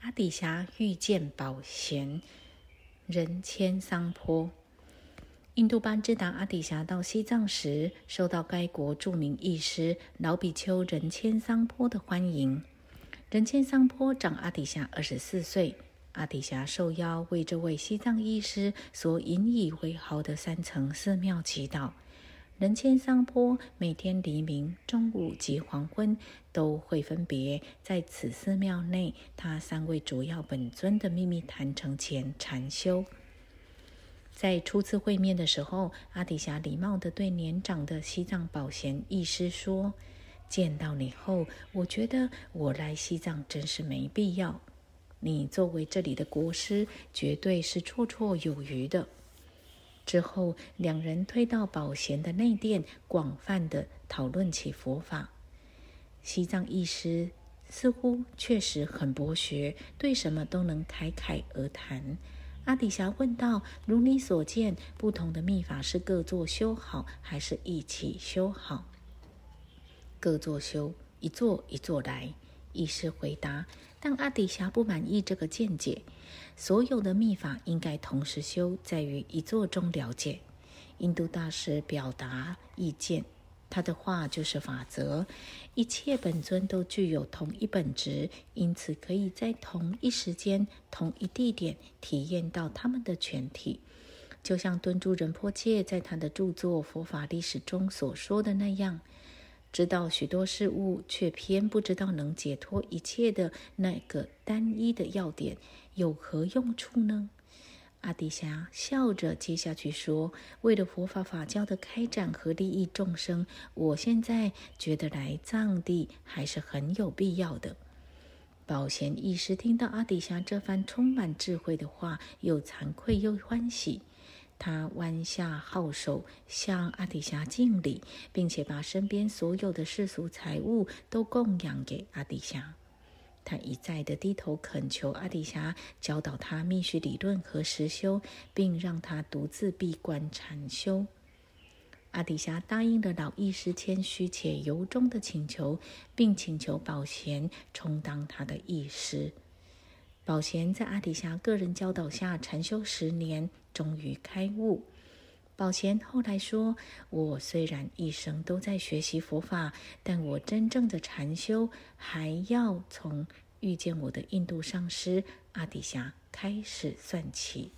阿底峡遇见宝贤，人迁桑坡。印度班智达阿底峡到西藏时，受到该国著名义师老比丘仁谦桑坡的欢迎。仁谦桑坡长阿底峡二十四岁，阿底峡受邀为这位西藏义师所引以为豪的三层寺庙祈祷。人谦桑坡每天黎明、中午及黄昏都会分别在此寺庙内他三位主要本尊的秘密坛城前禅修。在初次会面的时候，阿底峡礼貌地对年长的西藏宝贤义师说：“见到你后，我觉得我来西藏真是没必要。你作为这里的国师，绝对是绰绰有余的。”之后，两人推到宝贤的内殿，广泛的讨论起佛法。西藏义师似乎确实很博学，对什么都能侃侃而谈。阿底峡问道：“如你所见，不同的秘法是各做修好，还是一起修好？”各做修，一做一做来。义师回答。但阿底峡不满意这个见解。所有的秘法应该同时修，在于一座中了解。印度大师表达意见，他的话就是法则。一切本尊都具有同一本质，因此可以在同一时间、同一地点体验到他们的全体。就像敦珠仁波切在他的著作《佛法历史》中所说的那样。知道许多事物，却偏不知道能解脱一切的那个单一的要点，有何用处呢？阿底峡笑着接下去说：“为了佛法法教的开展和利益众生，我现在觉得来藏地还是很有必要的。”宝贤一时听到阿底峡这番充满智慧的话，又惭愧又欢喜。他弯下号手，向阿底峡敬礼，并且把身边所有的世俗财物都供养给阿底峡。他一再的低头恳求阿底峡教导他密续理论和实修，并让他独自闭关禅修。阿底峡答应了老医师谦虚且由衷的请求，并请求宝贤充当他的医师。宝贤在阿底峡个人教导下禅修十年，终于开悟。宝贤后来说：“我虽然一生都在学习佛法，但我真正的禅修还要从遇见我的印度上师阿底峡开始算起。”